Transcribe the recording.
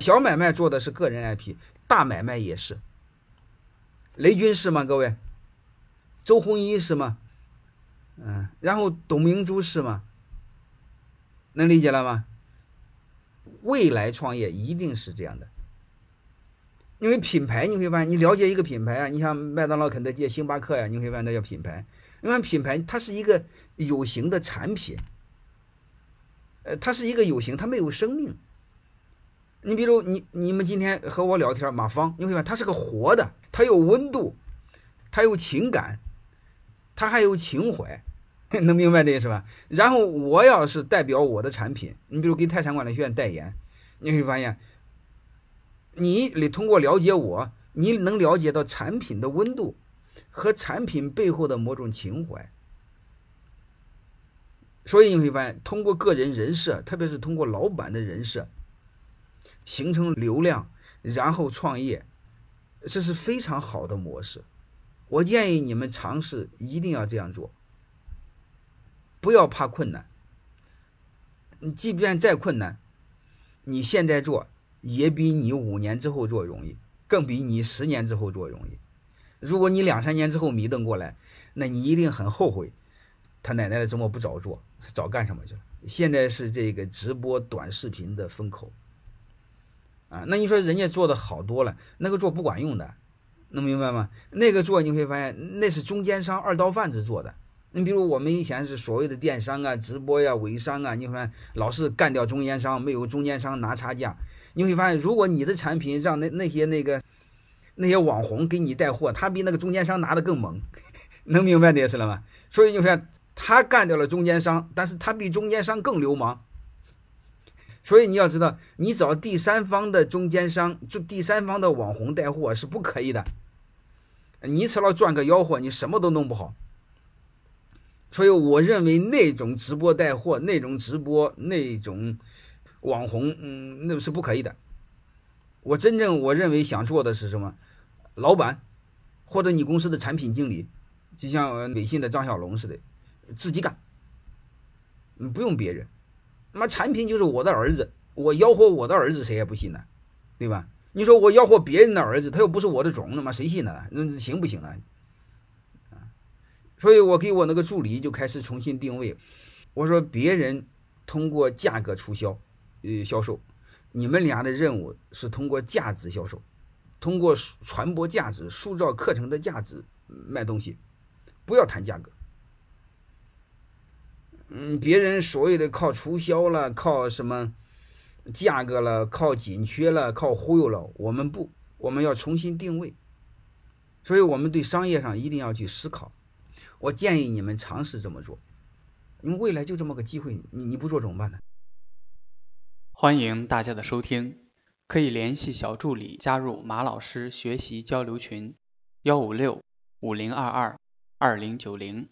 小买卖做的是个人 IP，大买卖也是。雷军是吗？各位，周鸿祎是吗？嗯，然后董明珠是吗？能理解了吗？未来创业一定是这样的，因为品牌你会发现，你了解一个品牌啊，你像麦当劳、肯德基、星巴克呀，你会发现那叫品牌。因为品牌它是一个有形的产品，呃，它是一个有形，它没有生命。你比如你你们今天和我聊天，马芳，你会发现它是个活的，它有温度，它有情感，它还有情怀。能明白这意思吧？然后我要是代表我的产品，你比如给泰山管理学院代言，你会发现，你得通过了解我，你能了解到产品的温度和产品背后的某种情怀。所以你会发现，通过个人人设，特别是通过老板的人设，形成流量，然后创业，这是非常好的模式。我建议你们尝试，一定要这样做。不要怕困难，你即便再困难，你现在做也比你五年之后做容易，更比你十年之后做容易。如果你两三年之后迷瞪过来，那你一定很后悔，他奶奶的怎么不早做，早干什么去了？现在是这个直播短视频的风口，啊，那你说人家做的好多了，那个做不管用的，能明白吗？那个做你会发现那是中间商二道贩子做的。你比如我们以前是所谓的电商啊、直播呀、微商啊，你看老是干掉中间商，没有中间商拿差价。你会发现，如果你的产品让那那些那个那些网红给你带货，他比那个中间商拿的更猛，能明白这意思了吗？所以你看，他干掉了中间商，但是他比中间商更流氓。所以你要知道，你找第三方的中间商，就第三方的网红带货是不可以的。你除了赚个吆喝，你什么都弄不好。所以我认为那种直播带货、那种直播、那种网红，嗯，那是不可以的。我真正我认为想做的是什么？老板或者你公司的产品经理，就像微信的张小龙似的，自己干，嗯，不用别人。那么产品就是我的儿子，我吆喝我的儿子，谁也不信呢，对吧？你说我吆喝别人的儿子，他又不是我的种，那么谁信呢？那行不行呢？所以我给我那个助理就开始重新定位，我说别人通过价格促销，呃销售，你们俩的任务是通过价值销售，通过传播价值、塑造课程的价值卖东西，不要谈价格。嗯，别人所谓的靠促销了，靠什么价格了，靠紧缺了，靠忽悠了，我们不，我们要重新定位。所以我们对商业上一定要去思考。我建议你们尝试这么做，因为未来就这么个机会，你你不做怎么办呢？欢迎大家的收听，可以联系小助理加入马老师学习交流群：幺五六五零二二二零九零。